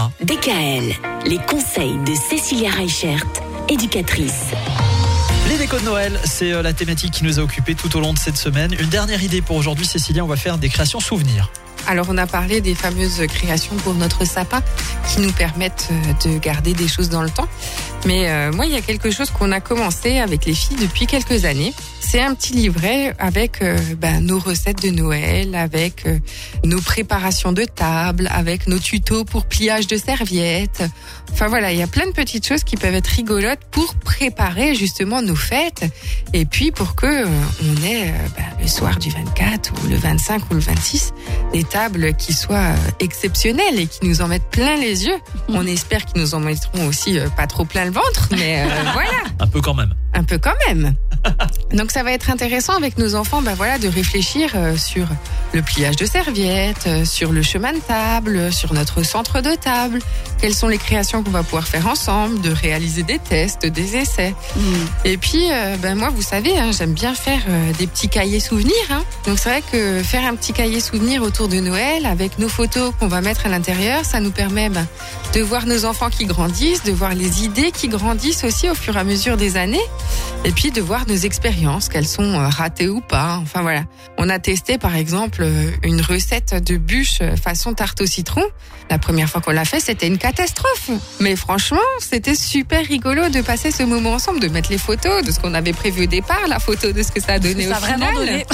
Laura. DKL, les conseils de Cécilia Reichert, éducatrice. Les décos de Noël, c'est euh, la thématique qui nous a occupés tout au long de cette semaine. Une dernière idée pour aujourd'hui, Cécilia, on va faire des créations souvenirs. Alors on a parlé des fameuses créations pour notre sapin qui nous permettent euh, de garder des choses dans le temps. Mais euh, moi, il y a quelque chose qu'on a commencé avec les filles depuis quelques années. C'est un petit livret avec euh, ben, nos recettes de Noël, avec nos préparations de table, avec nos tutos pour pliage de serviettes. Enfin voilà, il y a plein de petites choses qui peuvent être rigolotes pour préparer justement nos fêtes et puis pour que on ait ben, le soir du 24 ou le 25 ou le 26 des tables qui soient euh, exceptionnelles et qui nous en mettent plein les yeux. On espère qu'ils nous en mettront aussi euh, pas trop plein le ventre, mais euh, voilà Un peu quand même. un peu quand même. Donc ça va être intéressant avec nos enfants, ben voilà, de réfléchir sur le pliage de serviettes, sur le chemin de table, sur notre centre de table. Quelles sont les créations qu'on va pouvoir faire ensemble, de réaliser des tests, des essais. Et puis, euh, ben moi, vous savez, hein, j'aime bien faire euh, des petits cahiers souvenirs. hein. Donc c'est vrai que faire un petit cahier souvenir autour de Noël avec nos photos qu'on va mettre à l'intérieur, ça nous permet ben, de voir nos enfants qui grandissent, de voir les idées qui grandissent aussi au fur et à mesure des années, et puis de voir nos expériences, qu'elles sont euh, ratées ou pas. Enfin voilà. On a testé par exemple une recette de bûche façon tarte au citron. La première fois qu'on l'a fait, c'était une catastrophe. Mais franchement, c'était super rigolo de passer ce moment ensemble, de mettre les photos de ce qu'on avait prévu au départ, la photo de ce que ça a donné Ça au a vraiment final. donné.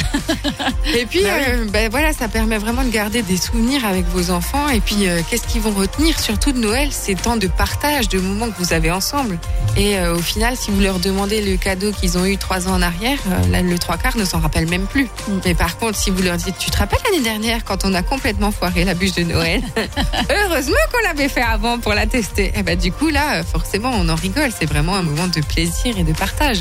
Et puis, Bah oui. euh, ben voilà, ça permet vraiment de garder des souvenirs avec vos enfants. Et puis, euh, qu'est-ce qu'ils vont retenir surtout de Noël Ces temps de partage, de moments que vous avez ensemble. Et euh, au final, si vous leur demandez le cadeau qu'ils ont eu trois ans en arrière, là, le trois quarts ne s'en rappelle même plus. Mm. Mais par contre, si vous leur dites, tu te rappelles l'année dernière quand on a complètement foiré la bûche de Noël? Heureusement qu'on l'avait fait avant pour la tester. Et ben du coup, là, forcément, on en rigole. C'est vraiment un moment de plaisir et de partage.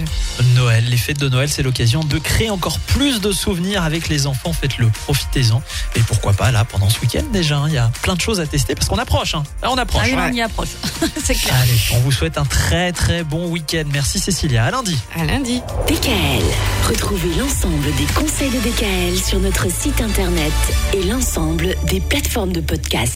Noël, les fêtes de Noël, c'est l'occasion de créer encore plus de souvenirs avec les enfants. Faites-le, profitez-en. Et pourquoi pas là, pendant ce week-end déjà, hein, il y a plein de choses à tester parce qu'on approche. hein. Là, on approche. Ah oui, Ouais. on y approche. C'est clair. Allez, on vous souhaite un très très bon week-end. Merci Cécilia. À lundi. À lundi. DKL, retrouvez l'ensemble des conseils de DKL sur notre site internet et l'ensemble des plateformes de podcast.